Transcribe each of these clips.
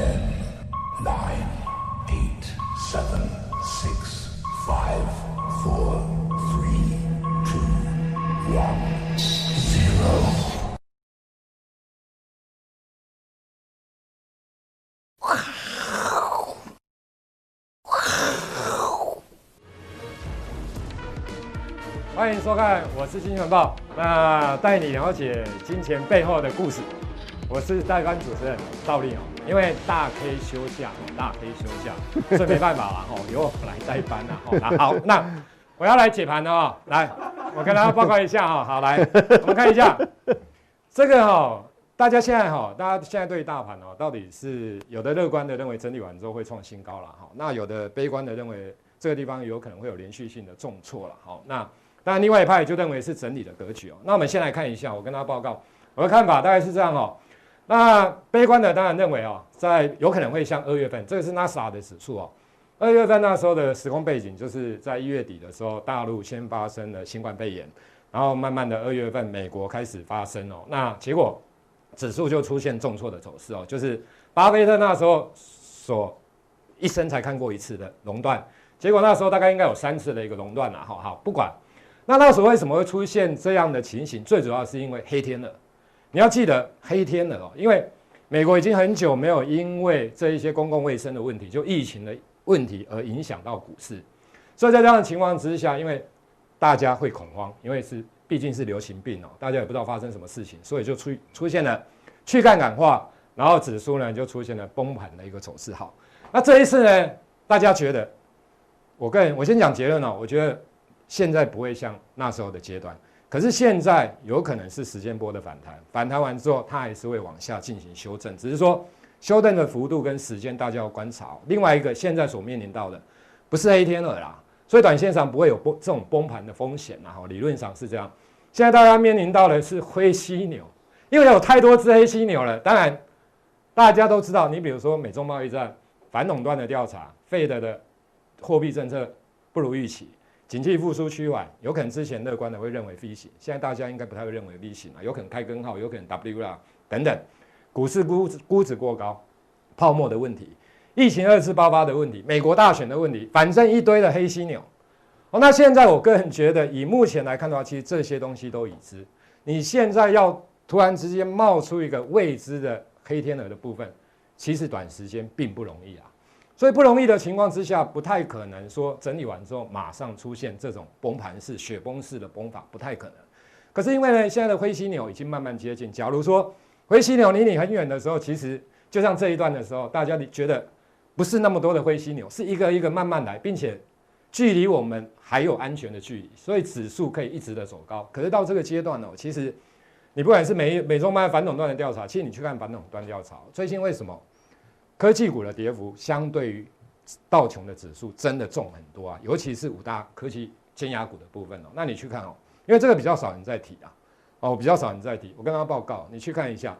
Ten, nine, eight, seven, six, five, four, three, two, one, zero. 欢迎收看，我是金钱报，那带你了解金钱背后的故事。我是代班主持人赵丽哦，因为大 K 休假，大 K 休假，所以没办法了哈，由我来代班了哈。好，那我要来解盘了哦，来，我跟大家报告一下哈。好，来，我们看一下这个哈，大家现在哈，大家现在对大盘哦，到底是有的乐观的认为整理完之后会创新高了哈，那有的悲观的认为这个地方有可能会有连续性的重挫了。好，那。当然，另外一派就认为是整理的格局哦。那我们先来看一下，我跟大家报告我的看法，大概是这样哦。那悲观的当然认为哦，在有可能会像二月份，这个是纳斯达的指数哦。二月份那时候的时空背景，就是在一月底的时候，大陆先发生了新冠肺炎，然后慢慢的二月份美国开始发生哦。那结果指数就出现重挫的走势哦，就是巴菲特那时候所一生才看过一次的熔断，结果那时候大概应该有三次的一个熔断了。好好，不管。那那时候为什么会出现这样的情形？最主要是因为黑天了。你要记得黑天鹅哦，因为美国已经很久没有因为这一些公共卫生的问题，就疫情的问题而影响到股市。所以在这样的情况之下，因为大家会恐慌，因为是毕竟是流行病哦，大家也不知道发生什么事情，所以就出出现了去杠杆化，然后指数呢就出现了崩盘的一个走势。好，那这一次呢，大家觉得，我个人我先讲结论哦，我觉得。现在不会像那时候的阶段，可是现在有可能是时间波的反弹，反弹完之后它还是会往下进行修正，只是说修正的幅度跟时间大家要观察。另外一个现在所面临到的不是黑天鹅啦，所以短线上不会有崩这种崩盘的风险然后，理论上是这样。现在大家面临到的是灰犀牛，因为有太多只黑犀牛了。当然大家都知道，你比如说美中贸易战、反垄断的调查、费德的货币政策不如预期。景气复苏趋缓，有可能之前乐观的会认为 V 型，现在大家应该不太会认为 V 型了，有可能开根号，有可能 W 啦等等。股市估值估值过高，泡沫的问题，疫情二次爆发的问题，美国大选的问题，反正一堆的黑犀牛。哦，那现在我个人觉得，以目前来看的话，其实这些东西都已知。你现在要突然之间冒出一个未知的黑天鹅的部分，其实短时间并不容易啊。所以不容易的情况之下，不太可能说整理完之后马上出现这种崩盘式、雪崩式的崩法，不太可能。可是因为呢，现在的灰犀牛已经慢慢接近。假如说灰犀牛离你很远的时候，其实就像这一段的时候，大家你觉得不是那么多的灰犀牛，是一个一个慢慢来，并且距离我们还有安全的距离，所以指数可以一直的走高。可是到这个阶段呢，其实你不管是美美中卖反垄断的调查，其实你去看反垄断调查，最近为什么？科技股的跌幅相对于道琼的指数真的重很多啊，尤其是五大科技尖牙股的部分哦。那你去看哦，因为这个比较少人在提啊，哦，比较少人在提。我跟大家报告，你去看一下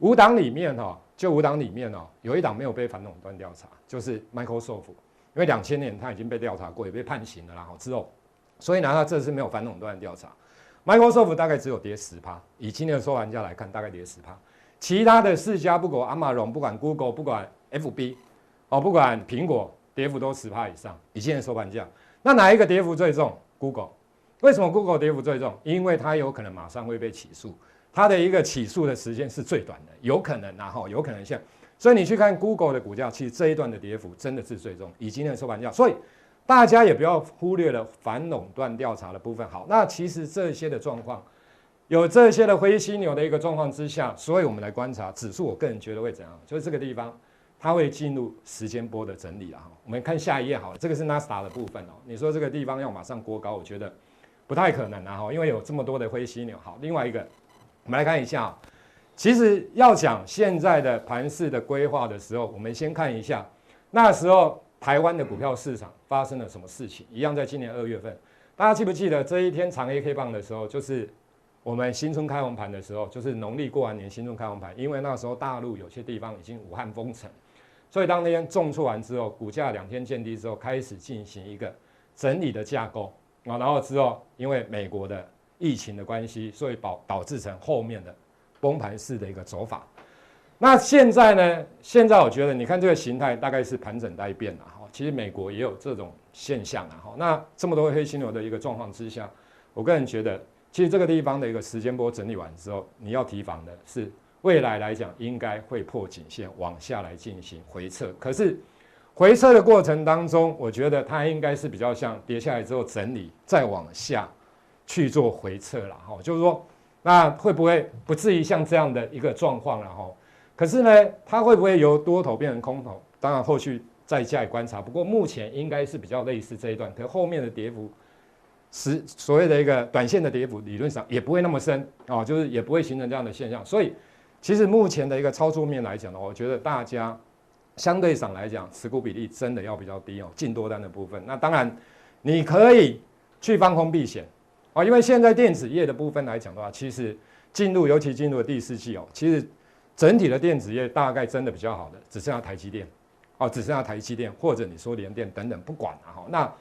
五档里面哈，就五档里面哦，有一档没有被反垄断调查，就是 Microsoft，因为两千年它已经被调查过，也被判刑了啦。好之后，所以呢，它这次没有反垄断调查，Microsoft 大概只有跌十趴，以今天的收盘价来看，大概跌十趴。其他的四家，不管阿马逊，不管 Google，不管 FB，哦，不管苹果，跌幅都十趴以上，以现在收盘价。那哪一个跌幅最重？Google。为什么 Google 跌幅最重？因为它有可能马上会被起诉，它的一个起诉的时间是最短的，有可能然后有可能像，所以你去看 Google 的股价，其实这一段的跌幅真的是最重，以今天的收盘价。所以大家也不要忽略了反垄断调查的部分。好，那其实这些的状况。有这些的灰犀牛的一个状况之下，所以我们来观察指数。我个人觉得会怎样？就是这个地方，它会进入时间波的整理了哈。我们看下一页好了，这个是纳斯达的部分哦。你说这个地方要马上过高，我觉得不太可能啊哈，因为有这么多的灰犀牛。好，另外一个，我们来看一下，其实要讲现在的盘势的规划的时候，我们先看一下那时候台湾的股票市场发生了什么事情。一样在今年二月份，大家记不记得这一天长黑 K 棒的时候，就是。我们新春开红盘的时候，就是农历过完年新春开红盘，因为那时候大陆有些地方已经武汉封城，所以当天重挫完之后，股价两天见低之后，开始进行一个整理的架构啊，然后之后因为美国的疫情的关系，所以导导致成后面的崩盘式的一个走法。那现在呢？现在我觉得，你看这个形态大概是盘整待变了哈。其实美国也有这种现象啊哈。那这么多黑犀牛的一个状况之下，我个人觉得，其实这个地方的一个时间波整理完之后，你要提防的是未来来讲应该会破颈线往下来进行回撤。可是回撤的过程当中，我觉得它应该是比较像跌下来之后整理，再往下去做回撤了哈。就是说，那会不会不至于像这样的一个状况了哈？可是呢，它会不会由多头变成空头？当然后续再加以观察。不过目前应该是比较类似这一段，可后面的跌幅是所谓的一个短线的跌幅，理论上也不会那么深哦，就是也不会形成这样的现象。所以其实目前的一个操作面来讲呢，我觉得大家相对上来讲持股比例真的要比较低哦，进多单的部分。那当然你可以去放空避险啊，因为现在电子业的部分来讲的话，其实进入尤其进入了第四季哦，其实。整体的电子业大概真的比较好的，只剩下台积电，哦，只剩下台积电，或者你说联电等等，不管了哈。那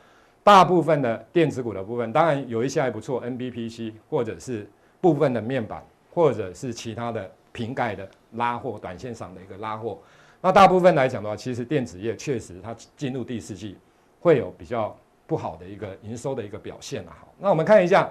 大部分的电子股的部分，当然有一些还不错，NBPC 或者是部分的面板，或者是其他的瓶盖的拉货，短线上的一个拉货。那大部分来讲的话，其实电子业确实它进入第四季会有比较不好的一个营收的一个表现了。好，那我们看一下，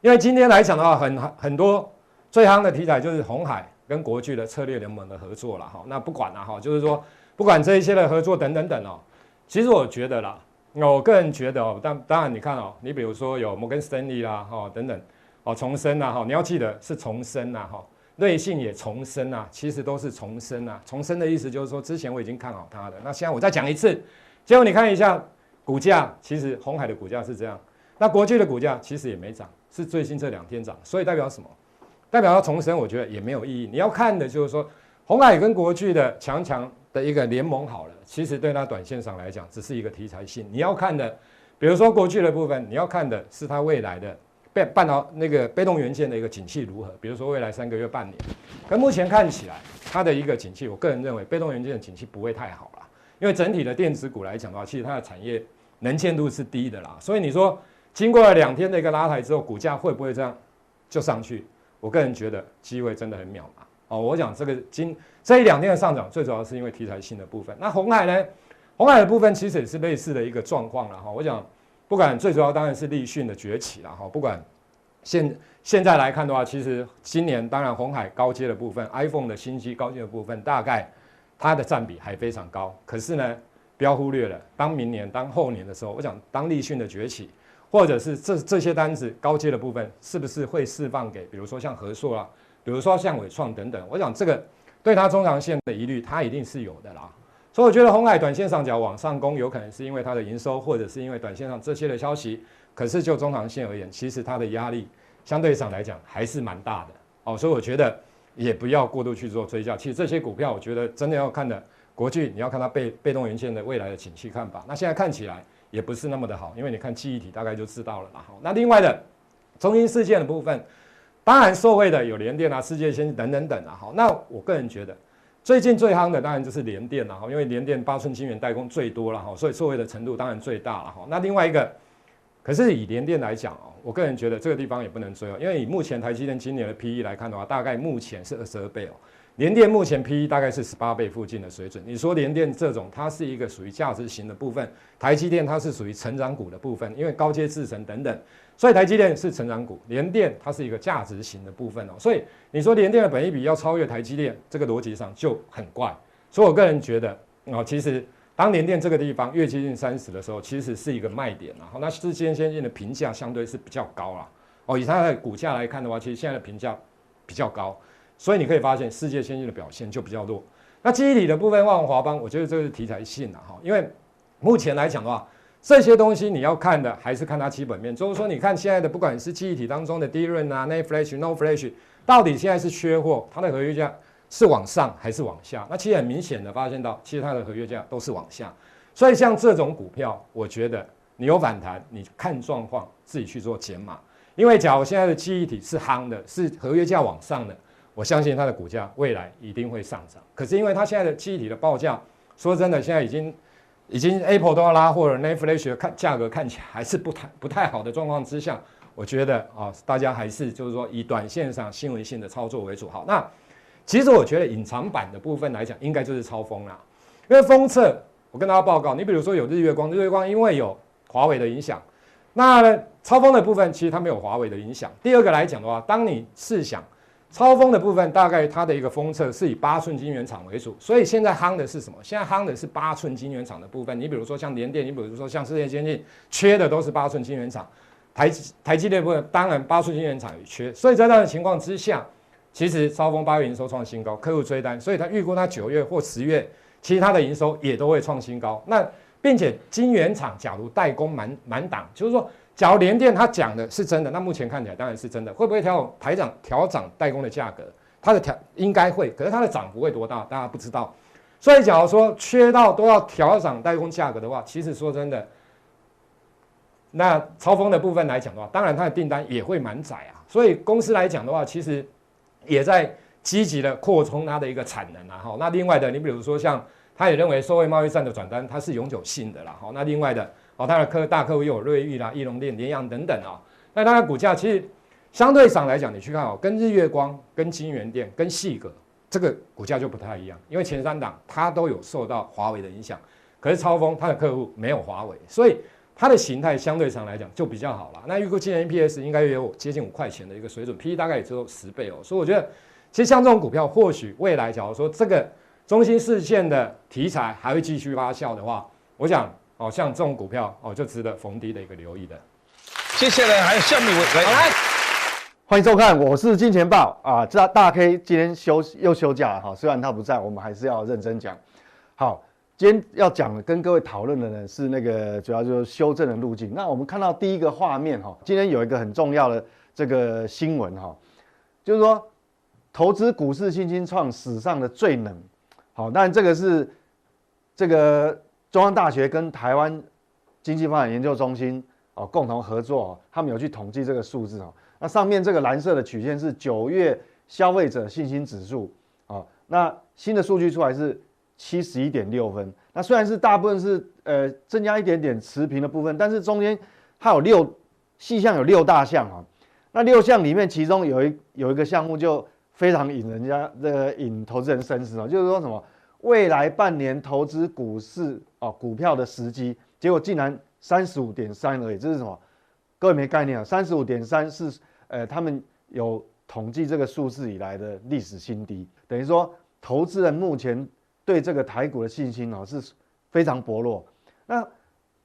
因为今天来讲的话，很很多最夯的题材就是红海。跟国巨的策略联盟的合作了哈，那不管了哈，就是说不管这一些的合作等等等哦，其实我觉得啦，我个人觉得哦，当当然你看哦，你比如说有摩根士丹利啦哈等等哦，重生呐哈，你要记得是重生呐哈，瑞信也重生呐，其实都是重生呐，重生的意思就是说之前我已经看好它的，那现在我再讲一次，结果你看一下股价，其实红海的股价是这样，那国巨的股价其实也没涨，是最近这两天涨，所以代表什么？代表要重生，我觉得也没有意义。你要看的就是说，红海跟国巨的强强的一个联盟好了，其实对它短线上来讲，只是一个题材性。你要看的，比如说国巨的部分，你要看的是它未来的被半导那个被动元件的一个景气如何。比如说未来三个月、半年，可目前看起来，它的一个景气，我个人认为被动元件的景气不会太好了，因为整体的电子股来讲的话，其实它的产业能见度是低的啦。所以你说经过了两天的一个拉抬之后，股价会不会这样就上去？我个人觉得机会真的很渺茫哦。我讲这个今这一两天的上涨，最主要是因为题材性的部分。那红海呢？红海的部分其实也是类似的一个状况了哈。我讲不管最主要当然是立讯的崛起了哈。不管现现在来看的话，其实今年当然红海高阶的部分，iPhone 的新机高阶的部分，大概它的占比还非常高。可是呢，不要忽略了，当明年、当后年的时候，我讲当立讯的崛起。或者是这这些单子高阶的部分，是不是会释放给，比如说像和硕啊，比如说像伟创等等？我想这个对它中长线的疑虑，它一定是有的啦。所以我觉得红海短线上角往上攻，有可能是因为它的营收，或者是因为短线上这些的消息。可是就中长线而言，其实它的压力相对上来讲还是蛮大的哦。所以我觉得也不要过度去做追加。其实这些股票，我觉得真的要看的国巨，你要看它被被动元件的未来的景气看法。那现在看起来。也不是那么的好，因为你看记忆体大概就知道了啦。好，那另外的中兴事件的部分，当然受惠的有联电啊、世界先进等等等啊。好，那我个人觉得最近最夯的当然就是联电了哈，因为联电八寸晶圆代工最多了哈，所以受惠的程度当然最大了哈。那另外一个，可是以联电来讲哦，我个人觉得这个地方也不能追哦，因为以目前台积电今年的 PE 来看的话，大概目前是二十二倍哦。联电目前 P/E 大概是十八倍附近的水准。你说联电这种，它是一个属于价值型的部分；台积电它是属于成长股的部分，因为高阶制程等等，所以台积电是成长股，联电它是一个价值型的部分哦。所以你说联电的本益比要超越台积电，这个逻辑上就很怪。所以我个人觉得哦，其实当联电这个地方越接近三十的时候，其实是一个卖点然后，那世界先进的评价相对是比较高了哦。以它的股价来看的话，其实现在的评价比较高。所以你可以发现，世界先进的表现就比较弱。那记忆体的部分，万华邦，我觉得这个是题材性的哈。因为目前来讲的话，这些东西你要看的还是看它基本面。就是说，你看现在的不管是记忆体当中的 DRAM 啊、NAND Flash、NOR Flash，到底现在是缺货，它的合约价是往上还是往下？那其实很明显的发现到，其实它的合约价都是往下。所以像这种股票，我觉得你有反弹，你看状况自己去做减码。因为假如现在的记忆体是夯的，是合约价往上的。我相信它的股价未来一定会上涨，可是因为它现在的记忆体的报价，说真的，现在已经已经 Apple 都要拉货了，NAND Flash 的看价格看起来还是不太不太好的状况之下，我觉得啊，大家还是就是说以短线上新闻性的操作为主。好，那其实我觉得隐藏版的部分来讲，应该就是超风啦。因为封测，我跟大家报告，你比如说有日月光，日月光因为有华为的影响，那呢超风的部分其实它没有华为的影响。第二个来讲的话，当你试想超风的部分，大概它的一个封测是以八寸晶圆厂为主，所以现在夯的是什么？现在夯的是八寸晶圆厂的部分。你比如说像联电，你比如说像世界先进，缺的都是八寸晶圆厂。台台积电部分当然八寸晶圆厂也缺，所以在这样的情况之下，其实超风八月营收创新高，客户追单，所以他预估他九月或十月，其他的营收也都会创新高。那并且晶圆厂假如代工满满档，就是说，假如联电他讲的是真的，那目前看起来当然是真的。会不会调台涨调涨代工的价格？它的调应该会，可是它的涨幅会多大？大家不知道。所以假如说缺到都要调涨代工价格的话，其实说真的。那超风的部分来讲的话，当然它的订单也会满载啊，所以公司来讲的话，其实也在积极的扩充它的一个产能啊。好，那另外的，你比如说像，他也认为受惠贸易战的转单，它是永久性的啦。好，那另外的，哦，它的客大客户又有瑞昱啦、义隆电、联阳等等啊。那它的股价其实相对上来讲，你去看哦，跟日月光、跟金源电、跟细格这个股价就不太一样，因为前三档它都有受到华为的影响，可是超丰它的客户没有华为，所以。它的形态相对上来讲就比较好了。那预估今年 EPS 应该有接近五块钱的一个水准，PE 大概也只有十倍哦。所以我觉得，其实像这种股票，或许未来假如说这个中兴四线的题材还会继续发酵的话，我想哦，像这种股票哦，就值得逢低的一个留意的。接下来还有下面一位来，来，欢迎收看，我是金钱豹啊。这大 K 今天休又休假了哈，虽然他不在，我们还是要认真讲。好。今天要讲的，跟各位讨论的呢是那个主要就是修正的路径。那我们看到第一个画面哈，今天有一个很重要的这个新闻哈，就是说投资股市新兴创史上的最冷。好，但这个是这个中央大学跟台湾经济发展研究中心哦共同合作，他们有去统计这个数字哦。那上面这个蓝色的曲线是九月消费者信心指数啊，那新的数据出来是。七十一点六分，那虽然是大部分是呃增加一点点持平的部分，但是中间它有六细项有六大项啊。那六项里面，其中有一有一个项目就非常引人家这个引投资人深思哦，就是说什么未来半年投资股市哦股票的时机，结果竟然三十五点三而已，这是什么？各位没概念啊，三十五点三是呃他们有统计这个数字以来的历史新低，等于说投资人目前。对这个台股的信心哦是非常薄弱。那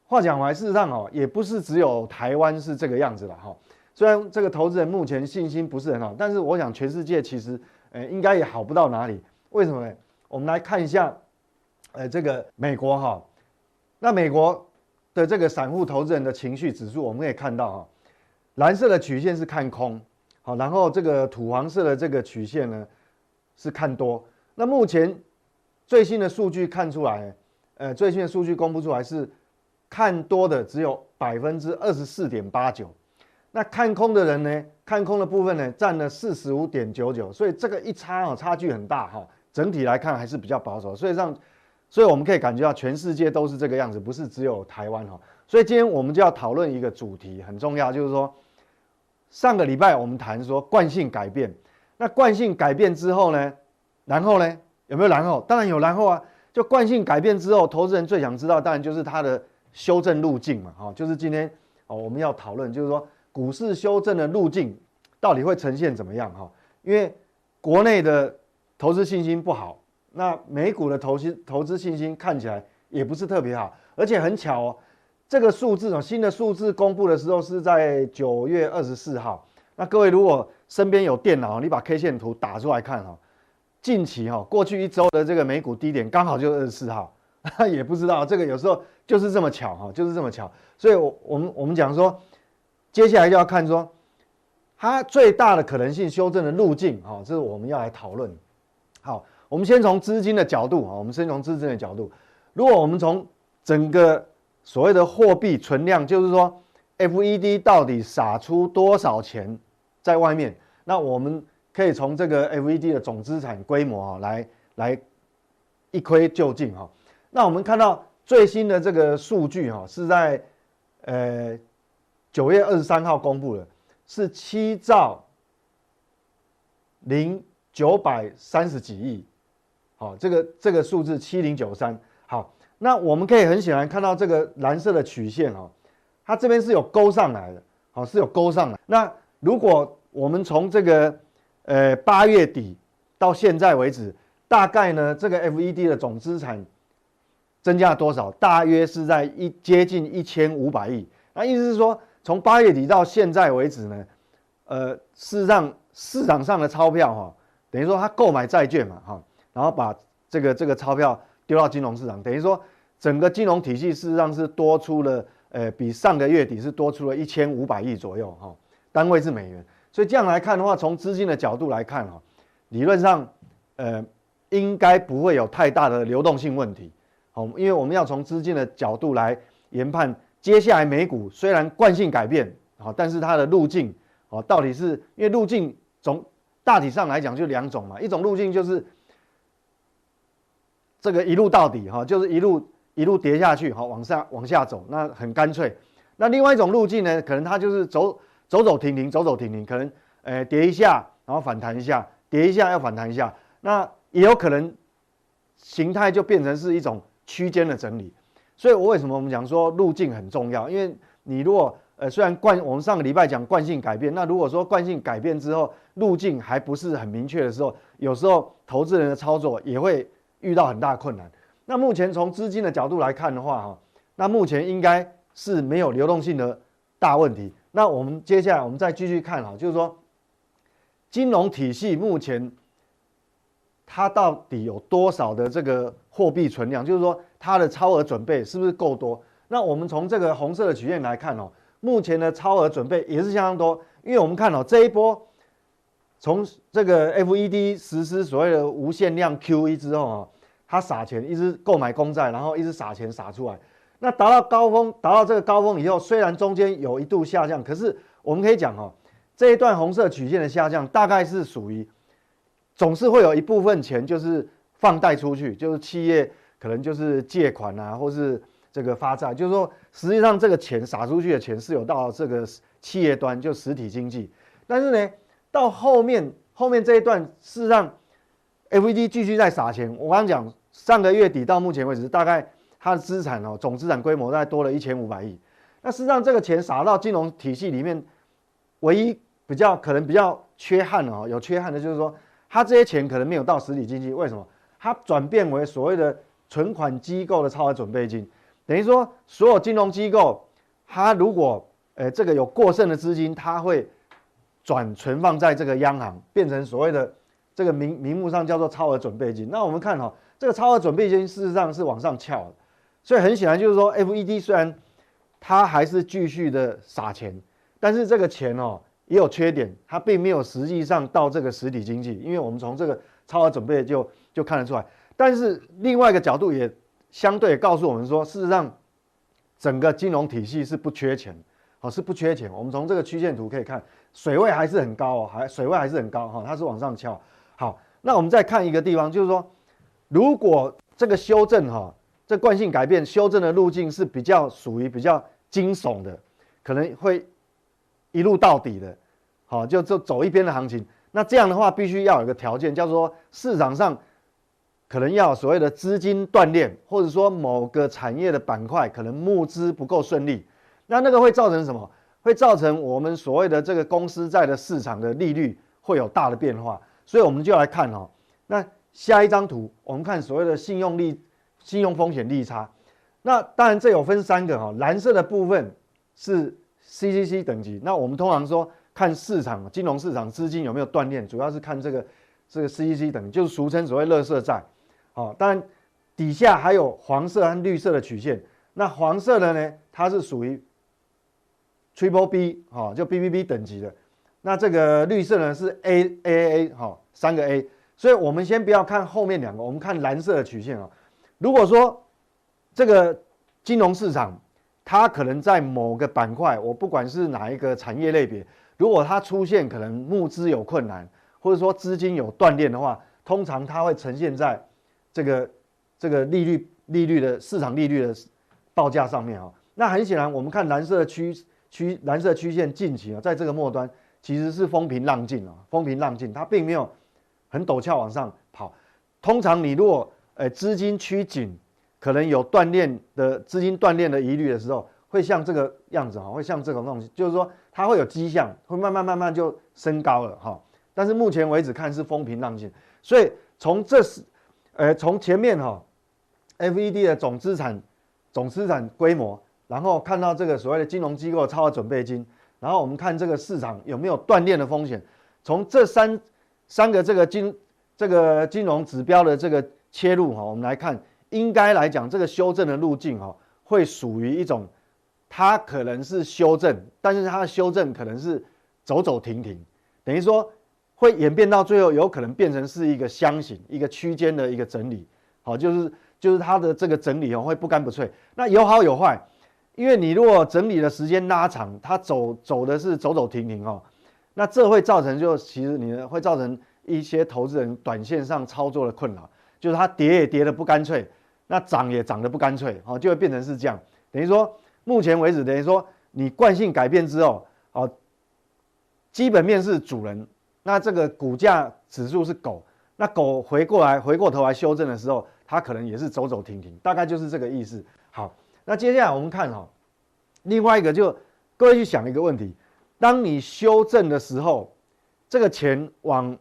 话讲回来，事实上哦也不是只有台湾是这个样子了哈。虽然这个投资人目前信心不是很好，但是我想全世界其实呃应该也好不到哪里。为什么呢？我们来看一下，呃这个美国哈，那美国的这个散户投资人的情绪指数，我们可以看到哈，蓝色的曲线是看空，好，然后这个土黄色的这个曲线呢是看多。那目前。最新的数据看出来，呃，最新的数据公布出来是看多的只有百分之二十四点八九，那看空的人呢？看空的部分呢，占了四十五点九九，所以这个一差哦，差距很大哈。整体来看还是比较保守，所以让，所以我们可以感觉到全世界都是这个样子，不是只有台湾哈。所以今天我们就要讨论一个主题，很重要，就是说上个礼拜我们谈说惯性改变，那惯性改变之后呢，然后呢？有没有然后？当然有然后啊！就惯性改变之后，投资人最想知道，当然就是它的修正路径嘛，哈，就是今天哦我们要讨论，就是说股市修正的路径到底会呈现怎么样哈？因为国内的投资信心不好，那美股的投资投资信心看起来也不是特别好，而且很巧哦，这个数字哦，新的数字公布的时候是在九月二十四号。那各位如果身边有电脑，你把 K 线图打出来看哈。近期哈，过去一周的这个美股低点刚好就二十四号，也不知道这个有时候就是这么巧哈，就是这么巧。所以，我我们我们讲说，接下来就要看说，它最大的可能性修正的路径哈，这是我们要来讨论。好，我们先从资金的角度啊，我们先从资金的角度。如果我们从整个所谓的货币存量，就是说，FED 到底撒出多少钱在外面，那我们。可以从这个 FED 的总资产规模哈来来一窥究竟哈。那我们看到最新的这个数据哈是在呃九月二十三号公布的，是七兆零九百三十几亿，好，这个这个数字七零九三，好，那我们可以很显然看到这个蓝色的曲线哦，它这边是有勾上来的，好，是有勾上来。那如果我们从这个呃八月底到现在为止，大概呢这个 FED 的总资产增加了多少？大约是在一接近一千五百亿。那意思是说，从八月底到现在为止呢，呃，事实上市场上的钞票哈，等于说他购买债券嘛哈，然后把这个这个钞票丢到金融市场，等于说整个金融体系事实上是多出了，呃，比上个月底是多出了一千五百亿左右哈，单位是美元。所以这样来看的话，从资金的角度来看哈，理论上呃应该不会有太大的流动性问题，好，因为我们要从资金的角度来研判。接下来美股虽然惯性改变，好，但是它的路径，啊，到底是因为路径总大体上来讲就两种嘛，一种路径就是这个一路到底，哈，就是一路一路跌下去，好，往上往下走，那很干脆。那另外一种路径呢，可能它就是走走走停停，走走停停，可能呃跌一下，然后反弹一下，跌一下要反弹一下，那也有可能形态就变成是一种区间的整理。所以，我为什么我们讲说路径很重要？因为你如果呃，虽然惯我们上个礼拜讲惯性改变，那如果说惯性改变之后路径还不是很明确的时候，有时候投资人的操作也会遇到很大困难。那目前从资金的角度来看的话，哈，那目前应该是没有流动性的大问题。那我们接下来我们再继续看哈，就是说金融体系目前它到底有多少的这个货币存量？就是说。它的超额准备是不是够多？那我们从这个红色的曲线来看哦，目前的超额准备也是相当多。因为我们看哦，这一波从这个 FED 实施所谓的无限量 QE 之后啊，它撒钱一直购买公债，然后一直撒钱撒出来。那达到高峰，达到这个高峰以后，虽然中间有一度下降，可是我们可以讲哦，这一段红色曲线的下降大概是属于总是会有一部分钱就是放贷出去，就是企业。可能就是借款啊，或是这个发债，就是说，实际上这个钱撒出去的钱是有到这个企业端，就实体经济。但是呢，到后面后面这一段，事实上，FED 继续在撒钱。我刚刚讲，上个月底到目前为止，大概它的资产哦，总资产规模大概多了一千五百亿。那事实上，这个钱撒到金融体系里面，唯一比较可能比较缺憾哦，有缺憾的就是说，它这些钱可能没有到实体经济。为什么？它转变为所谓的。存款机构的超额准备金，等于说所有金融机构，它如果呃这个有过剩的资金，它会转存放在这个央行，变成所谓的这个名名目上叫做超额准备金。那我们看哈，这个超额准备金事实上是往上翘，所以很显然就是说，FED 虽然它还是继续的撒钱，但是这个钱哦也有缺点，它并没有实际上到这个实体经济，因为我们从这个超额准备就就看得出来。但是另外一个角度也相对告诉我们说，事实上整个金融体系是不缺钱，好，是不缺钱。我们从这个曲线图可以看，水位还是很高哦，还水位还是很高哈，它是往上翘。好，那我们再看一个地方，就是说，如果这个修正哈，这惯性改变修正的路径是比较属于比较惊悚的，可能会一路到底的，好，就就走一边的行情。那这样的话，必须要有个条件，叫做市场上。可能要所谓的资金断裂，或者说某个产业的板块可能募资不够顺利，那那个会造成什么？会造成我们所谓的这个公司债的市场的利率会有大的变化。所以我们就来看哦，那下一张图，我们看所谓的信用利、信用风险利差。那当然这有分三个哈，蓝色的部分是 CCC 等级。那我们通常说看市场金融市场资金有没有断裂，主要是看这个这个 CCC 等级，就是俗称所谓垃圾债。哦，当然，底下还有黄色和绿色的曲线。那黄色的呢，它是属于 Triple B，哈，就 BBB 等级的。那这个绿色呢是 A A A，哈，三个 A。所以我们先不要看后面两个，我们看蓝色的曲线啊。如果说这个金融市场它可能在某个板块，我不管是哪一个产业类别，如果它出现可能募资有困难，或者说资金有断裂的话，通常它会呈现在。这个这个利率利率的市场利率的报价上面啊，那很显然，我们看蓝色区区蓝色曲线近期啊，在这个末端其实是风平浪静啊，风平浪静，它并没有很陡峭往上跑。通常你如果呃资金趋紧，可能有断链的资金断链的疑虑的时候，会像这个样子哈，会像这种东西，就是说它会有迹象，会慢慢慢慢就升高了哈。但是目前为止看是风平浪静，所以从这是呃从前面哈，FED 的总资产总资产规模，然后看到这个所谓的金融机构超额准备金，然后我们看这个市场有没有断链的风险。从这三三个这个金这个金融指标的这个切入哈，我们来看，应该来讲这个修正的路径哈，会属于一种，它可能是修正，但是它的修正可能是走走停停，等于说会演变到最后有可能变成是一个箱型，一个区间的一个整理，好，就是就是它的这个整理哦会不干不脆，那有好有坏，因为你如果整理的时间拉长，它走走的是走走停停哦。那这会造成，就其实你会造成一些投资人短线上操作的困扰，就是它跌也跌得不干脆，那涨也涨得不干脆，哦，就会变成是这样。等于说，目前为止，等于说你惯性改变之后，哦，基本面是主人，那这个股价指数是狗，那狗回过来回过头来修正的时候，它可能也是走走停停，大概就是这个意思。好，那接下来我们看哈，另外一个就各位去想一个问题。当你修正的时候，这个钱往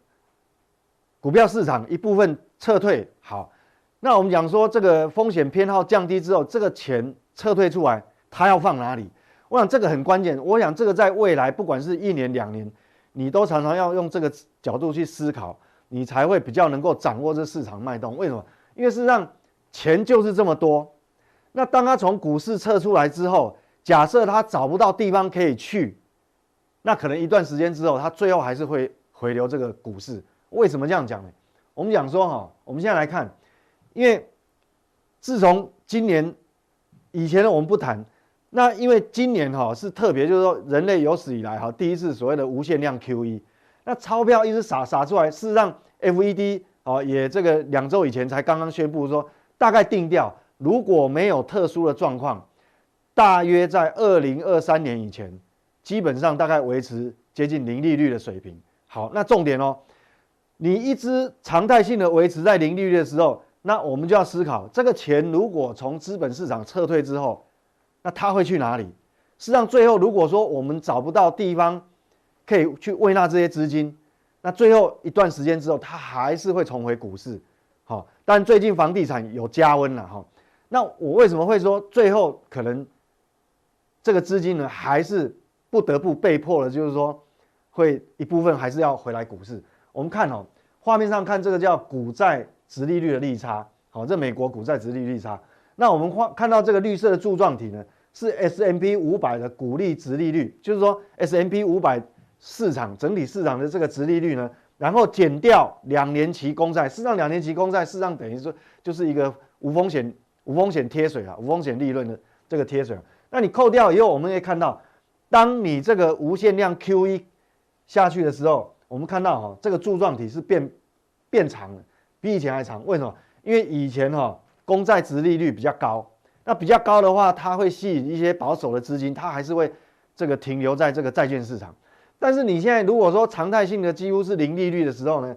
股票市场一部分撤退，好，那我们讲说这个风险偏好降低之后，这个钱撤退出来，它要放哪里？我想这个很关键。我想这个在未来不管是一年两年，你都常常要用这个角度去思考，你才会比较能够掌握这市场脉动。为什么？因为事实上钱就是这么多，那当它从股市撤出来之后，假设它找不到地方可以去。那可能一段时间之后，它最后还是会回流这个股市。为什么这样讲呢？我们讲说哈，我们现在来看，因为自从今年以前呢，我们不谈。那因为今年哈是特别，就是说人类有史以来哈第一次所谓的无限量 QE，那钞票一直撒撒出来。事实上，FED 啊也这个两周以前才刚刚宣布说，大概定调，如果没有特殊的状况，大约在二零二三年以前。基本上大概维持接近零利率的水平。好，那重点哦，你一直常态性的维持在零利率的时候，那我们就要思考，这个钱如果从资本市场撤退之后，那它会去哪里？实际上，最后如果说我们找不到地方可以去喂纳这些资金，那最后一段时间之后，它还是会重回股市。好，但最近房地产有加温了哈。那我为什么会说最后可能这个资金呢还是？不得不被迫的，就是说，会一部分还是要回来股市。我们看哦，画面上看这个叫股债殖利率的利差，好，这美国股债殖利率差。那我们画看到这个绿色的柱状体呢，是 S M P 五百的股利值利率，就是说 S M P 五百市场整体市场的这个值利率呢，然后减掉两年期公债，事实上两年期公债事实上等于说就是一个无风险无风险贴水啊，无风险利润的这个贴水。那你扣掉以后，我们可以看到。当你这个无限量 QE 下去的时候，我们看到哈，这个柱状体是变变长了，比以前还长。为什么？因为以前哈公债值利率比较高，那比较高的话，它会吸引一些保守的资金，它还是会这个停留在这个债券市场。但是你现在如果说常态性的几乎是零利率的时候呢，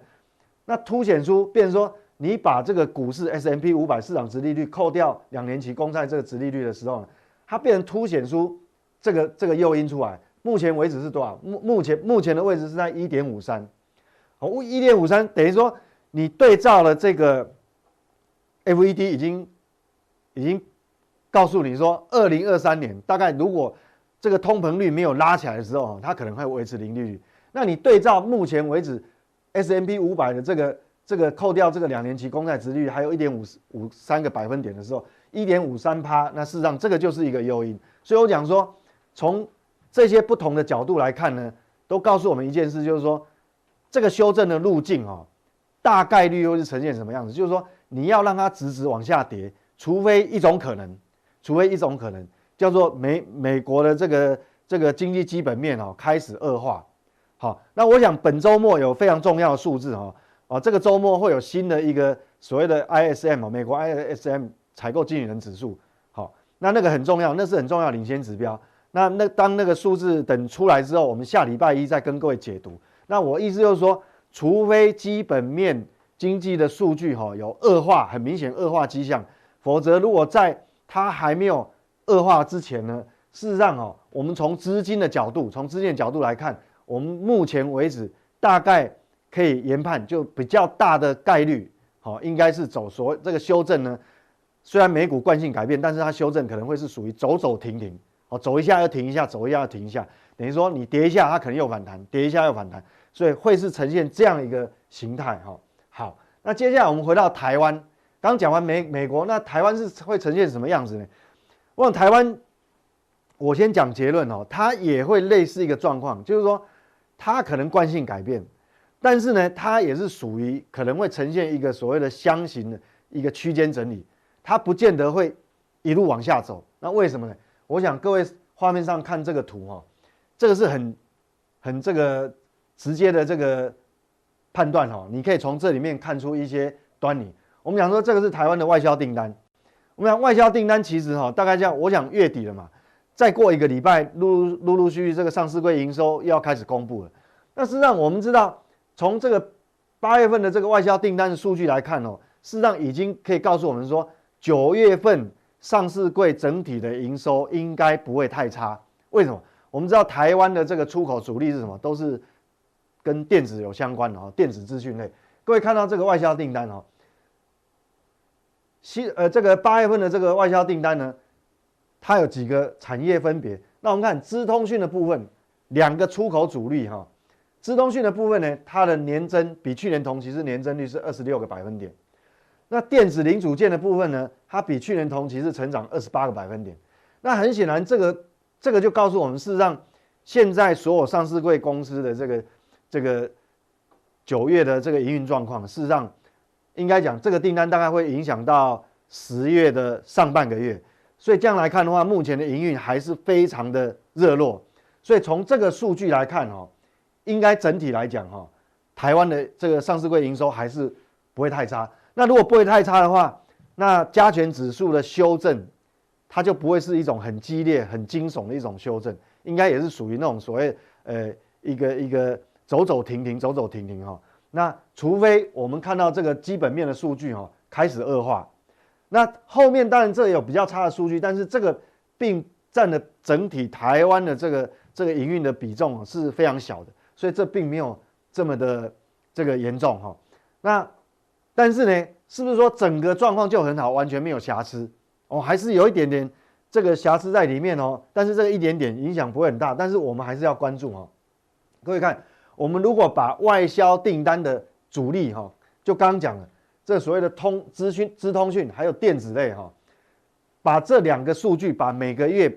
那凸显出，变成说你把这个股市 S M P 五百市场值利率扣掉两年期公债这个值利率的时候呢，它变成凸显出。这个这个诱因出来，目前为止是多少？目目前目前的位置是在一点五三，哦，一点五三等于说你对照了这个 FED 已经已经告诉你说，二零二三年大概如果这个通膨率没有拉起来的时候，它可能会维持零利率。那你对照目前为止 S M P 五百的这个这个扣掉这个两年期公债殖利率还有一点五五三个百分点的时候，一点五三趴，那事实上这个就是一个诱因。所以我讲说。从这些不同的角度来看呢，都告诉我们一件事，就是说，这个修正的路径哦，大概率又是呈现什么样子？就是说，你要让它直直往下跌，除非一种可能，除非一种可能叫做美美国的这个这个经济基本面哦开始恶化。好，那我想本周末有非常重要的数字哈，啊，这个周末会有新的一个所谓的 ISM 美国 ISM 采购经理人指数。好，那那个很重要，那是很重要领先指标。那那当那个数字等出来之后，我们下礼拜一再跟各位解读。那我意思就是说，除非基本面经济的数据哈有恶化，很明显恶化迹象，否则如果在它还没有恶化之前呢，事实上哦，我们从资金的角度，从资金的角度来看，我们目前为止大概可以研判，就比较大的概率，好，应该是走所谓这个修正呢。虽然美股惯性改变，但是它修正可能会是属于走走停停，哦，走一下又停一下，走一下又停一下，等于说你跌一下，它可能又反弹，跌一下又反弹，所以会是呈现这样一个形态，哈。好，那接下来我们回到台湾，刚讲完美美国，那台湾是会呈现什么样子呢？我想台湾，我先讲结论哦，它也会类似一个状况，就是说它可能惯性改变，但是呢，它也是属于可能会呈现一个所谓的箱型的一个区间整理。它不见得会一路往下走，那为什么呢？我想各位画面上看这个图哈，这个是很很这个直接的这个判断哈，你可以从这里面看出一些端倪。我们讲说这个是台湾的外销订单，我们讲外销订单其实哈，大概这样，我想月底了嘛，再过一个礼拜，陆陆陆陆续续这个上市柜营收又要开始公布了。那事实上我们知道，从这个八月份的这个外销订单的数据来看哦，事实上已经可以告诉我们说。九月份上市柜整体的营收应该不会太差，为什么？我们知道台湾的这个出口主力是什么？都是跟电子有相关的哦，电子资讯类。各位看到这个外销订单哦，西呃这个八月份的这个外销订单呢，它有几个产业分别。那我们看资通讯的部分，两个出口主力哈，资通讯的部分呢，它的年增比去年同期是年增率是二十六个百分点。那电子零组件的部分呢，它比去年同期是成长二十八个百分点。那很显然，这个这个就告诉我们，事实上现在所有上市柜公司的这个这个九月的这个营运状况，事实上应该讲，这个订单大概会影响到十月的上半个月。所以这样来看的话，目前的营运还是非常的热络。所以从这个数据来看，哈，应该整体来讲，哈，台湾的这个上市柜营收还是不会太差。那如果不会太差的话，那加权指数的修正，它就不会是一种很激烈、很惊悚的一种修正，应该也是属于那种所谓呃一个一个走走停停、走走停停哈。那除非我们看到这个基本面的数据哈开始恶化，那后面当然这有比较差的数据，但是这个并占的整体台湾的这个这个营运的比重是非常小的，所以这并没有这么的这个严重哈。那但是呢，是不是说整个状况就很好，完全没有瑕疵？哦，还是有一点点这个瑕疵在里面哦。但是这个一点点影响不会很大，但是我们还是要关注哦。各位看，我们如果把外销订单的主力哈，就刚刚讲了，这所谓的通资讯、资通讯还有电子类哈，把这两个数据把每个月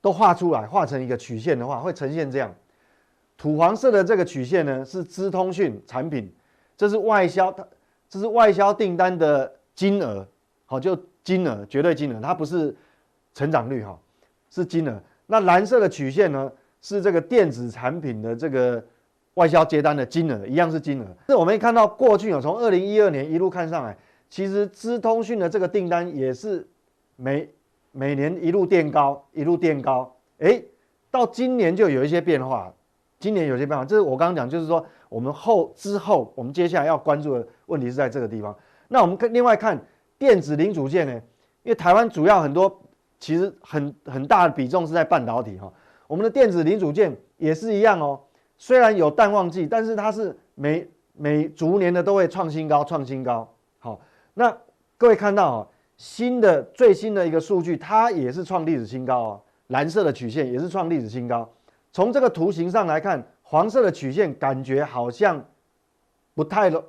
都画出来，画成一个曲线的话，会呈现这样。土黄色的这个曲线呢，是资通讯产品，这是外销它。这是外销订单的金额，好，就金额，绝对金额，它不是成长率哈，是金额。那蓝色的曲线呢，是这个电子产品的这个外销接单的金额，一样是金额。是我们看到过去有，从二零一二年一路看上来，其实资通讯的这个订单也是每每年一路垫高，一路垫高，诶，到今年就有一些变化。今年有些变化，这是我刚刚讲，就是说我们后之后，我们接下来要关注的问题是在这个地方。那我们看另外看电子零组件呢，因为台湾主要很多其实很很大的比重是在半导体哈，我们的电子零组件也是一样哦。虽然有淡旺季，但是它是每每逐年的都会创新高，创新高。好，那各位看到哦，新的最新的一个数据，它也是创历史新高哦，蓝色的曲线也是创历史新高。从这个图形上来看，黄色的曲线感觉好像不太容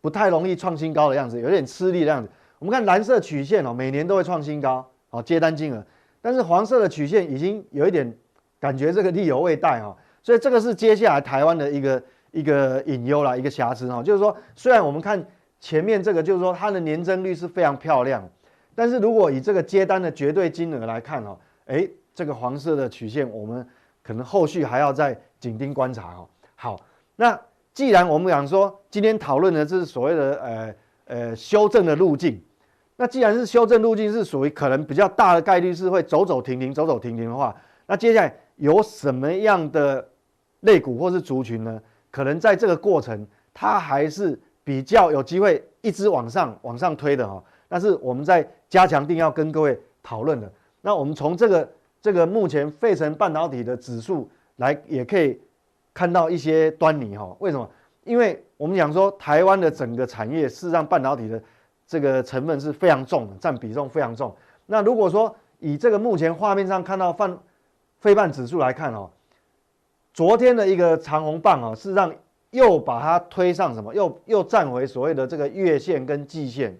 不太容易创新高的样子，有点吃力的样子。我们看蓝色曲线哦，每年都会创新高，好，接单金额。但是黄色的曲线已经有一点感觉这个力有未逮哈，所以这个是接下来台湾的一个一个隐忧啦，一个瑕疵哈，就是说虽然我们看前面这个就是说它的年增率是非常漂亮，但是如果以这个接单的绝对金额来看哦，诶，这个黄色的曲线我们。可能后续还要再紧盯观察哦。好，那既然我们讲说今天讨论的这是所谓的呃呃修正的路径，那既然是修正路径是属于可能比较大的概率是会走走停停走走停停的话，那接下来有什么样的类股或是族群呢？可能在这个过程它还是比较有机会一直往上往上推的哈。但是我们在加强定要跟各位讨论的。那我们从这个这个目前费城半导体的指数来，也可以看到一些端倪哈。为什么？因为我们讲说台湾的整个产业，事实上半导体的这个成分是非常重的，占比重非常重。那如果说以这个目前画面上看到泛费半指数来看哦，昨天的一个长红棒啊，事实上又把它推上什么？又又站回所谓的这个月线跟季线，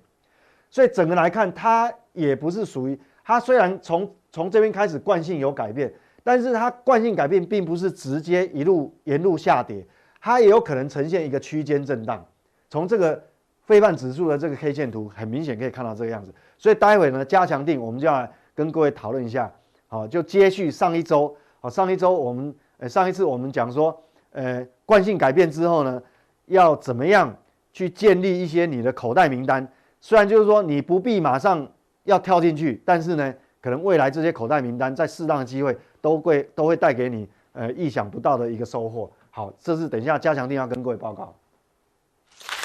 所以整个来看，它也不是属于它虽然从从这边开始惯性有改变，但是它惯性改变并不是直接一路沿路下跌，它也有可能呈现一个区间震荡。从这个费半指数的这个 K 线图，很明显可以看到这个样子。所以待会呢，加强定我们就要跟各位讨论一下。好，就接续上一周，好，上一周我们，呃，上一次我们讲说，呃，惯性改变之后呢，要怎么样去建立一些你的口袋名单？虽然就是说你不必马上要跳进去，但是呢，可能未来这些口袋名单在适当的机会都会都会带给你呃意想不到的一个收获。好，这是等一下加强定要跟各位报告。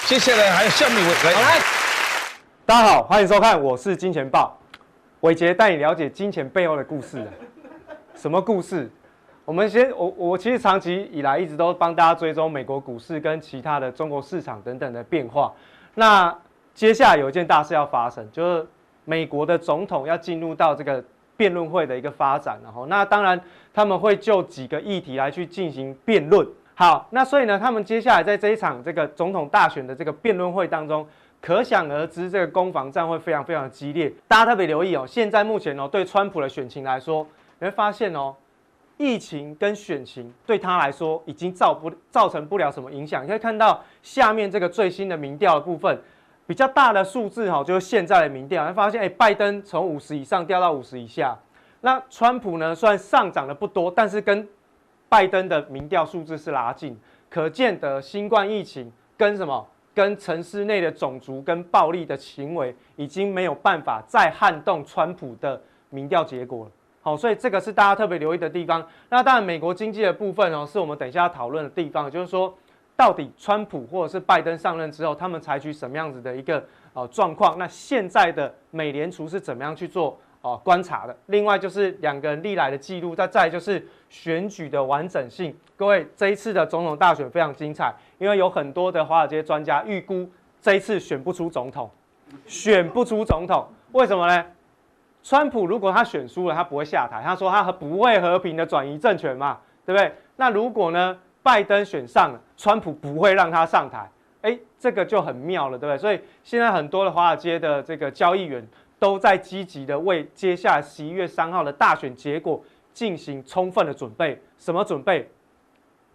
接下来还有下面一位来，来，大家好，欢迎收看，我是金钱爆。伟杰带你了解金钱背后的故事。什么故事？我们先，我我其实长期以来一直都帮大家追踪美国股市跟其他的中国市场等等的变化。那接下来有一件大事要发生，就是美国的总统要进入到这个辩论会的一个发展。然后，那当然他们会就几个议题来去进行辩论。好，那所以呢，他们接下来在这一场这个总统大选的这个辩论会当中。可想而知，这个攻防战会非常非常的激烈。大家特别留意哦，现在目前哦，对川普的选情来说，你会发现哦，疫情跟选情对他来说已经造不造成不了什么影响。你可以看到下面这个最新的民调的部分，比较大的数字哈，就是现在的民调，你会发现哎，拜登从五十以上掉到五十以下，那川普呢，虽然上涨的不多，但是跟拜登的民调数字是拉近，可见的新冠疫情跟什么？跟城市内的种族跟暴力的行为已经没有办法再撼动川普的民调结果了。好，所以这个是大家特别留意的地方。那当然，美国经济的部分哦，是我们等一下要讨论的地方，就是说，到底川普或者是拜登上任之后，他们采取什么样子的一个呃状况？那现在的美联储是怎么样去做？哦，观察的。另外就是两个人历来的记录，再再就是选举的完整性。各位，这一次的总统大选非常精彩，因为有很多的华尔街专家预估这一次选不出总统，选不出总统，为什么呢？川普如果他选输了，他不会下台，他说他不会和平的转移政权嘛，对不对？那如果呢，拜登选上了，川普不会让他上台，诶，这个就很妙了，对不对？所以现在很多的华尔街的这个交易员。都在积极的为接下来十一月三号的大选结果进行充分的准备。什么准备？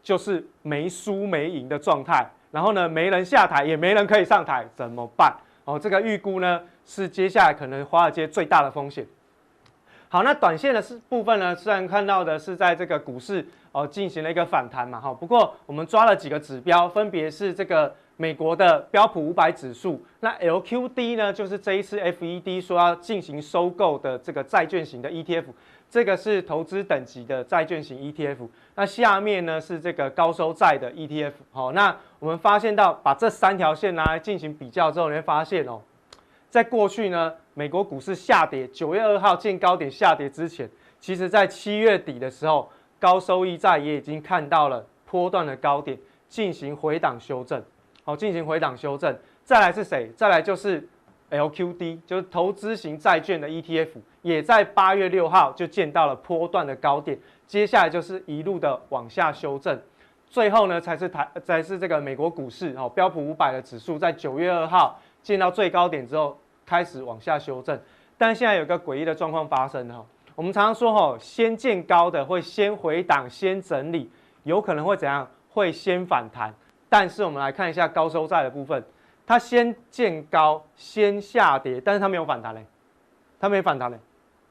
就是没输没赢的状态。然后呢，没人下台，也没人可以上台，怎么办？哦，这个预估呢是接下来可能华尔街最大的风险。好，那短线的是部分呢，虽然看到的是在这个股市哦进行了一个反弹嘛，哈，不过我们抓了几个指标，分别是这个。美国的标普五百指数，那 LQD 呢，就是这一次 FED 说要进行收购的这个债券型的 ETF，这个是投资等级的债券型 ETF。那下面呢是这个高收债的 ETF。好，那我们发现到把这三条线拿来进行比较之后，你会发现哦，在过去呢，美国股市下跌，九月二号见高点下跌之前，其实在七月底的时候，高收益债也已经看到了波段的高点，进行回档修正。好，进行回档修正。再来是谁？再来就是 LQD，就是投资型债券的 ETF，也在八月六号就见到了波段的高点。接下来就是一路的往下修正，最后呢才是台，才是这个美国股市哦，标普五百的指数在九月二号见到最高点之后开始往下修正。但现在有个诡异的状况发生哈，我们常常说哈，先见高的会先回档，先整理，有可能会怎样？会先反弹。但是我们来看一下高收债的部分，它先见高，先下跌，但是它没有反弹嘞，它没反弹嘞，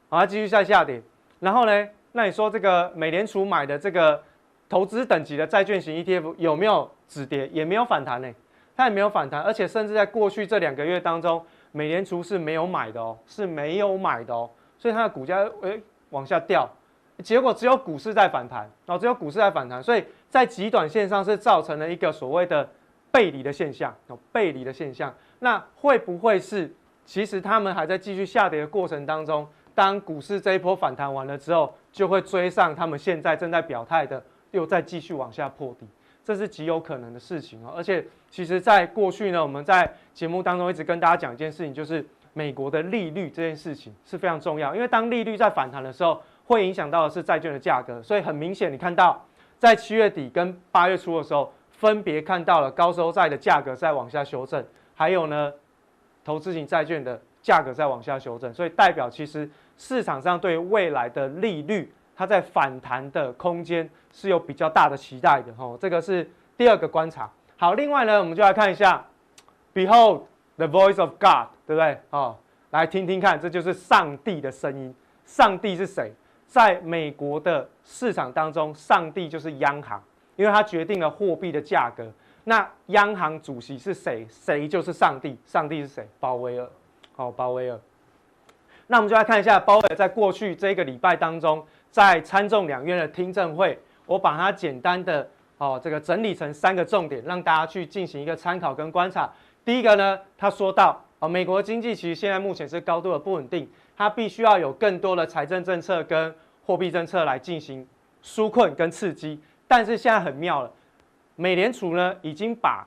好，它继续再下跌。然后呢，那你说这个美联储买的这个投资等级的债券型 ETF 有没有止跌？也没有反弹嘞，它也没有反弹，而且甚至在过去这两个月当中，美联储是没有买的哦，是没有买的哦，所以它的股价诶往下掉。结果只有股市在反弹，然后只有股市在反弹，所以在极短线上是造成了一个所谓的背离的现象，有背离的现象。那会不会是其实他们还在继续下跌的过程当中？当股市这一波反弹完了之后，就会追上他们现在正在表态的，又再继续往下破底，这是极有可能的事情哦。而且，其实，在过去呢，我们在节目当中一直跟大家讲一件事情，就是美国的利率这件事情是非常重要，因为当利率在反弹的时候，会影响到的是债券的价格。所以很明显，你看到在七月底跟八月初的时候，分别看到了高收债的价格在往下修正，还有呢，投资型债券的。价格在往下修正，所以代表其实市场上对未来的利率，它在反弹的空间是有比较大的期待的吼。这个是第二个观察。好，另外呢，我们就来看一下，Behold the voice of God，对不对？哦，来听听看，这就是上帝的声音。上帝是谁？在美国的市场当中，上帝就是央行，因为它决定了货币的价格。那央行主席是谁？谁就是上帝。上帝是谁？鲍威尔。好，鲍威尔。那我们就来看一下鲍威尔在过去这个礼拜当中，在参众两院的听证会，我把它简单的哦这个整理成三个重点，让大家去进行一个参考跟观察。第一个呢，他说到哦，美国经济其实现在目前是高度的不稳定，它必须要有更多的财政政策跟货币政策来进行纾困跟刺激。但是现在很妙了，美联储呢已经把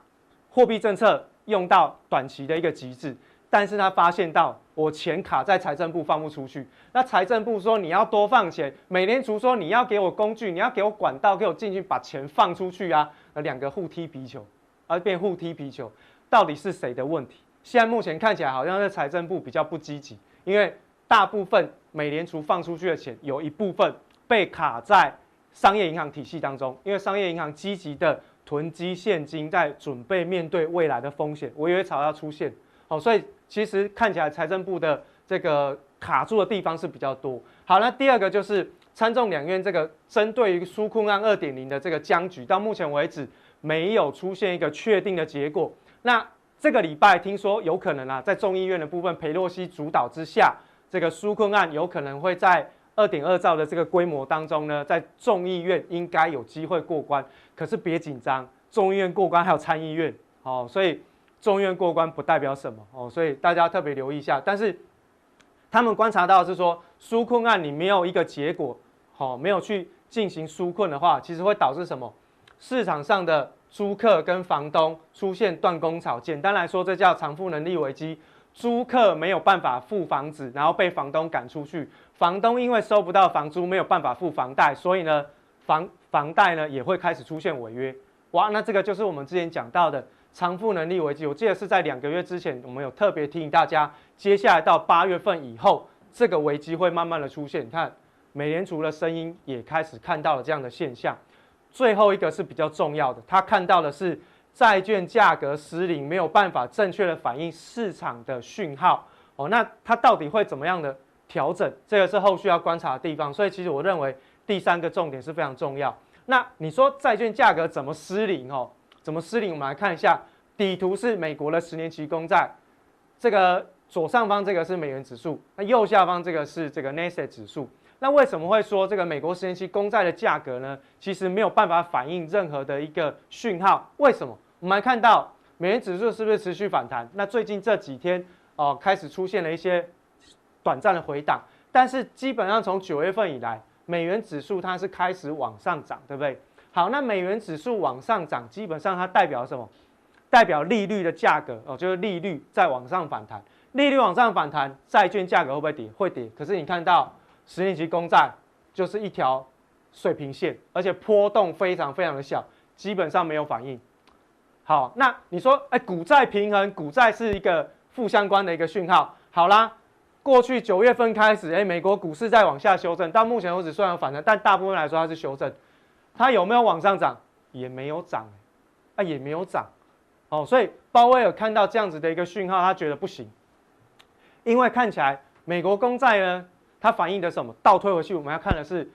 货币政策用到短期的一个极致。但是他发现到我钱卡在财政部放不出去，那财政部说你要多放钱，美联储说你要给我工具，你要给我管道，给我进去把钱放出去啊，那两个互踢皮球，而变互踢皮球，到底是谁的问题？现在目前看起来好像是财政部比较不积极，因为大部分美联储放出去的钱有一部分被卡在商业银行体系当中，因为商业银行积极的囤积现金，在准备面对未来的风险，违约潮要出现，好，所以。其实看起来财政部的这个卡住的地方是比较多。好，那第二个就是参众两院这个针对于纾困案二点零的这个僵局，到目前为止没有出现一个确定的结果。那这个礼拜听说有可能啊，在众议院的部分，裴洛西主导之下，这个纾困案有可能会在二点二兆的这个规模当中呢，在众议院应该有机会过关。可是别紧张，众议院过关还有参议院，哦，所以。众议院过关不代表什么哦，所以大家特别留意一下。但是他们观察到是说，纾困案你没有一个结果，好，没有去进行纾困的话，其实会导致什么？市场上的租客跟房东出现断供潮。简单来说，这叫偿付能力危机。租客没有办法付房子，然后被房东赶出去。房东因为收不到房租，没有办法付房贷，所以呢，房房贷呢也会开始出现违约。哇，那这个就是我们之前讲到的。偿付能力危机，我记得是在两个月之前，我们有特别提醒大家，接下来到八月份以后，这个危机会慢慢的出现。你看，美联储的声音也开始看到了这样的现象。最后一个是比较重要的，他看到的是债券价格失灵，没有办法正确的反映市场的讯号。哦，那它到底会怎么样的调整？这个是后续要观察的地方。所以其实我认为第三个重点是非常重要。那你说债券价格怎么失灵？哦？怎么失灵？我们来看一下底图，是美国的十年期公债，这个左上方这个是美元指数，那右下方这个是这个 n a s a 指数。那为什么会说这个美国十年期公债的价格呢？其实没有办法反映任何的一个讯号。为什么？我们来看到美元指数是不是持续反弹？那最近这几天哦，开始出现了一些短暂的回档，但是基本上从九月份以来，美元指数它是开始往上涨，对不对？好，那美元指数往上涨，基本上它代表什么？代表利率的价格哦，就是利率在往上反弹。利率往上反弹，债券价格会不会跌？会跌。可是你看到十年期公债就是一条水平线，而且波动非常非常的小，基本上没有反应。好，那你说，哎，股债平衡，股债是一个负相关的一个讯号。好啦，过去九月份开始，哎，美国股市在往下修正，到目前为止虽然有反弹，但大部分来说它是修正。它有没有往上涨？也没有涨，啊，也没有涨，哦，所以鲍威尔看到这样子的一个讯号，他觉得不行，因为看起来美国公债呢，它反映的什么？倒推回去，我们要看的是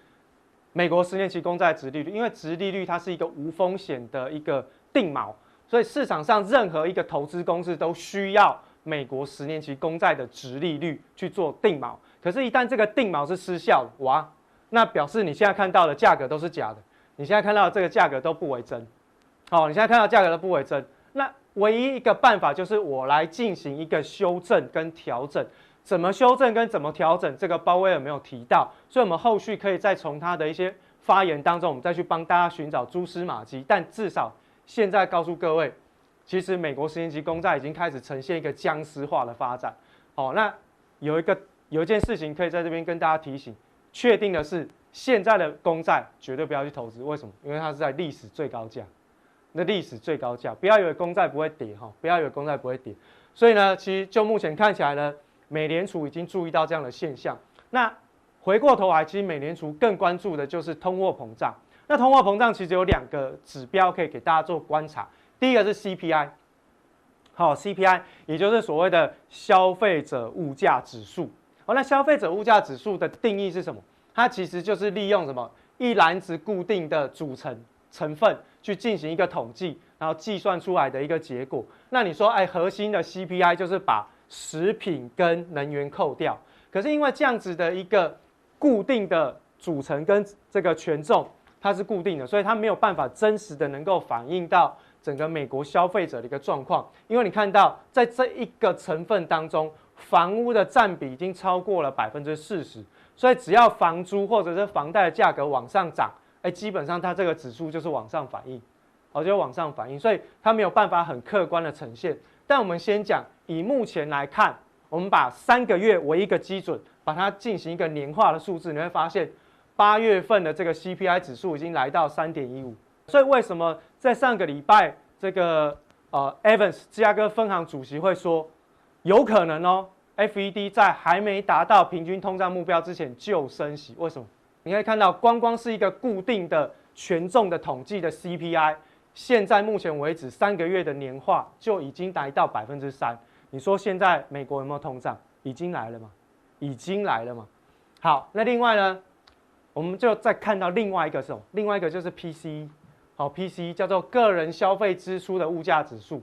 美国十年期公债殖利率，因为殖利率它是一个无风险的一个定锚，所以市场上任何一个投资公司都需要美国十年期公债的殖利率去做定锚。可是，一旦这个定锚是失效了，哇，那表示你现在看到的价格都是假的。你现在看到这个价格都不为真，好，你现在看到价格都不为真，那唯一一个办法就是我来进行一个修正跟调整。怎么修正跟怎么调整，这个鲍威尔没有提到，所以我们后续可以再从他的一些发言当中，我们再去帮大家寻找蛛丝马迹。但至少现在告诉各位，其实美国十年期公债已经开始呈现一个僵尸化的发展。好，那有一个有一件事情可以在这边跟大家提醒，确定的是现在的公债绝对不要去投资，为什么？因为它是在历史最高价，那历史最高价，不要以为公债不会跌哈，不要以为公债不会跌。所以呢，其实就目前看起来呢。美联储已经注意到这样的现象。那回过头来，其实美联储更关注的就是通货膨胀。那通货膨胀其实有两个指标可以给大家做观察。第一个是 CPI，好，CPI 也就是所谓的消费者物价指数。好，那消费者物价指数的定义是什么？它其实就是利用什么一篮子固定的组成成分去进行一个统计，然后计算出来的一个结果。那你说，哎，核心的 CPI 就是把食品跟能源扣掉，可是因为这样子的一个固定的组成跟这个权重，它是固定的，所以它没有办法真实的能够反映到整个美国消费者的一个状况。因为你看到在这一个成分当中，房屋的占比已经超过了百分之四十，所以只要房租或者是房贷的价格往上涨，哎，基本上它这个指数就是往上反映，哦，就往上反映，所以它没有办法很客观的呈现。但我们先讲。以目前来看，我们把三个月为一个基准，把它进行一个年化的数字，你会发现八月份的这个 CPI 指数已经来到三点一五。所以为什么在上个礼拜这个呃 Evans 芝加哥分行主席会说有可能哦，FED 在还没达到平均通胀目标之前就升息？为什么？你可以看到，光光是一个固定的权重的统计的 CPI，现在目前为止三个月的年化就已经达到百分之三。你说现在美国有没有通胀？已经来了吗？已经来了吗？好，那另外呢，我们就再看到另外一个什么？另外一个就是 PCE，好，PCE 叫做个人消费支出的物价指数。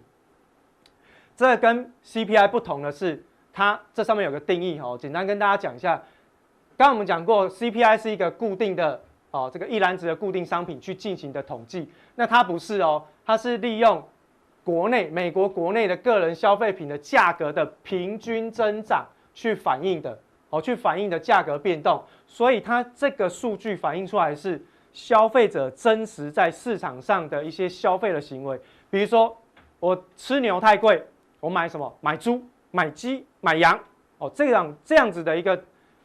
这跟 CPI 不同的是，它这上面有个定义哦，简单跟大家讲一下。刚刚我们讲过，CPI 是一个固定的哦，这个一篮子的固定商品去进行的统计。那它不是哦，它是利用。国内美国国内的个人消费品的价格的平均增长去反映的，哦，去反映的价格变动，所以它这个数据反映出来是消费者真实在市场上的一些消费的行为。比如说，我吃牛太贵，我买什么？买猪、买鸡、买羊，哦，这样这样子的一个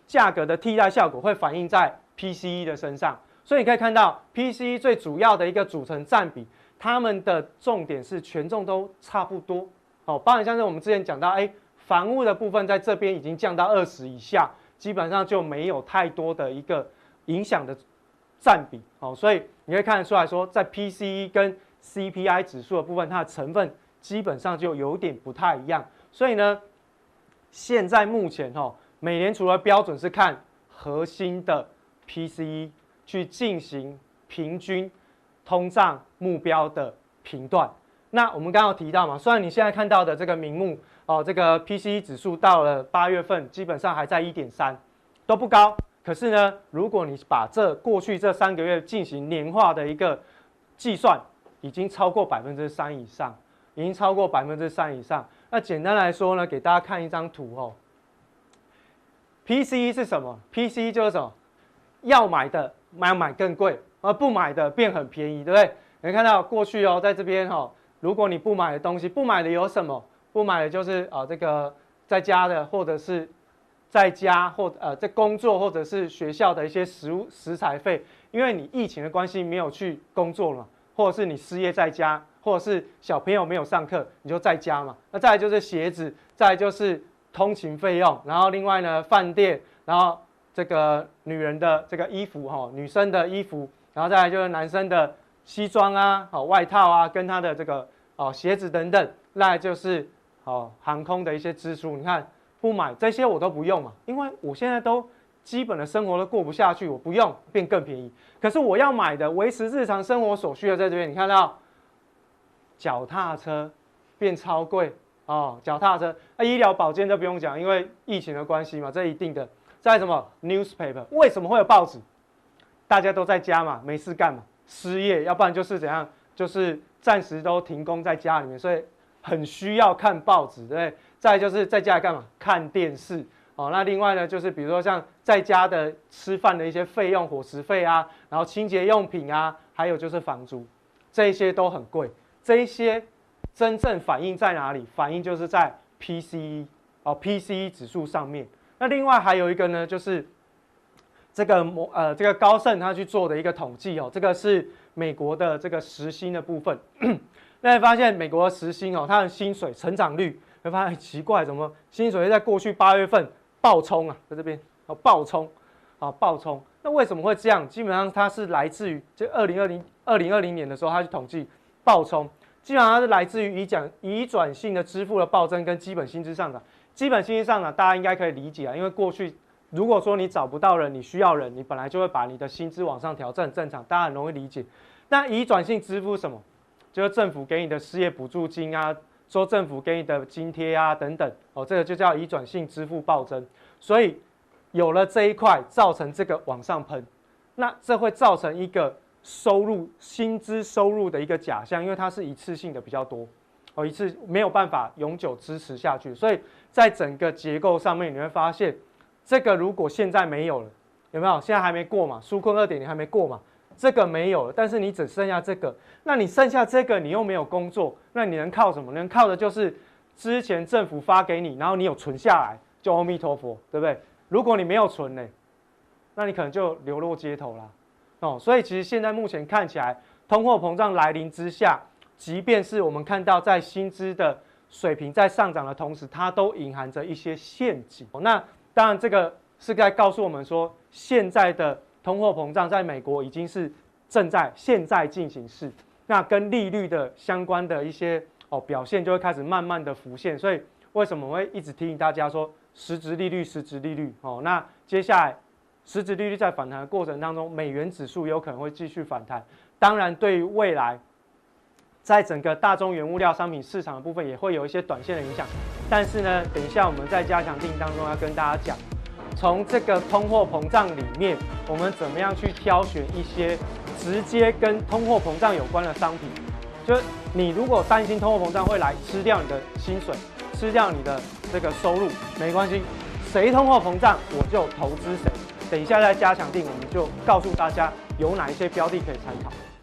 价格的替代效果会反映在 PCE 的身上。所以你可以看到 PCE 最主要的一个组成占比。他们的重点是权重都差不多，哦，包含像是我们之前讲到，哎，房屋的部分在这边已经降到二十以下，基本上就没有太多的一个影响的占比，哦，所以你会看得出来说，在 PCE 跟 CPI 指数的部分，它的成分基本上就有点不太一样，所以呢，现在目前哦，美联储的标准是看核心的 PCE 去进行平均。通胀目标的评断，那我们刚刚有提到嘛，虽然你现在看到的这个名目哦，这个 PCE 指数到了八月份基本上还在一点三，都不高。可是呢，如果你把这过去这三个月进行年化的一个计算，已经超过百分之三以上，已经超过百分之三以上。那简单来说呢，给大家看一张图哦。PCE 是什么？PCE 就是什么？要买的买买更贵。而不买的变很便宜，对不对？你看到过去哦，在这边哈、哦，如果你不买的东西，不买的有什么？不买的就是啊、呃，这个在家的，或者是在家或呃在工作，或者是学校的一些食物食材费，因为你疫情的关系没有去工作嘛，或者是你失业在家，或者是小朋友没有上课，你就在家嘛。那再来就是鞋子，再来就是通勤费用，然后另外呢，饭店，然后这个女人的这个衣服哈、女生的衣服。然后再来就是男生的西装啊，好外套啊，跟他的这个哦鞋子等等，那就是哦航空的一些支出。你看不买这些我都不用嘛，因为我现在都基本的生活都过不下去，我不用变更便宜。可是我要买的维持日常生活所需的，在这边你看到脚踏车变超贵哦，脚踏车啊，医疗保健都不用讲，因为疫情的关系嘛，这一定的。在什么 newspaper，为什么会有报纸？大家都在家嘛，没事干嘛，失业，要不然就是怎样，就是暂时都停工在家里面，所以很需要看报纸，对？再就是在家里干嘛？看电视哦。那另外呢，就是比如说像在家的吃饭的一些费用，伙食费啊，然后清洁用品啊，还有就是房租，这些都很贵。这些真正反映在哪里？反映就是在 PCE 哦，PCE 指数上面。那另外还有一个呢，就是这个模呃，这个高盛他去做的一个统计哦，这个是美国的这个时薪的部分。那发现美国的时薪哦，它的薪水成长率会发现很奇怪，怎么薪水在过去八月份暴冲啊，在这边哦暴冲啊暴冲。那为什么会这样？基本上它是来自于这二零二零二零二零年的时候，它去统计暴冲，基本上它是来自于移转移转性的支付的暴增跟基本薪资上涨。基本薪资上涨大家应该可以理解啊，因为过去如果说你找不到人，你需要人，你本来就会把你的薪资往上调，这很正常，大家很容易理解。那移转性支付什么？就是政府给你的失业补助金啊，州政府给你的津贴啊等等，哦，这个就叫移转性支付暴增。所以有了这一块，造成这个往上喷，那这会造成一个收入薪资收入的一个假象，因为它是一次性的比较多，哦，一次没有办法永久支持下去。所以在整个结构上面，你会发现，这个如果现在没有了，有没有？现在还没过嘛？纾困二点零还没过嘛？这个没有了，但是你只剩下这个，那你剩下这个，你又没有工作，那你能靠什么？能靠的就是之前政府发给你，然后你有存下来，就阿弥陀佛，对不对？如果你没有存呢，那你可能就流落街头了。哦，所以其实现在目前看起来，通货膨胀来临之下，即便是我们看到在薪资的水平在上涨的同时，它都隐含着一些陷阱。那当然，这个是该告诉我们说，现在的。通货膨胀在美国已经是正在现在进行式，那跟利率的相关的一些哦表现就会开始慢慢的浮现。所以为什么我会一直提醒大家说实质利率、实质利率哦？那接下来实质利率在反弹的过程当中，美元指数有可能会继续反弹。当然，对于未来在整个大宗原物料商品市场的部分也会有一些短线的影响。但是呢，等一下我们在加强定当中要跟大家讲。从这个通货膨胀里面，我们怎么样去挑选一些直接跟通货膨胀有关的商品？就是你如果担心通货膨胀会来吃掉你的薪水，吃掉你的这个收入，没关系，谁通货膨胀我就投资谁。等一下在加强定，我们就告诉大家有哪一些标的可以参考。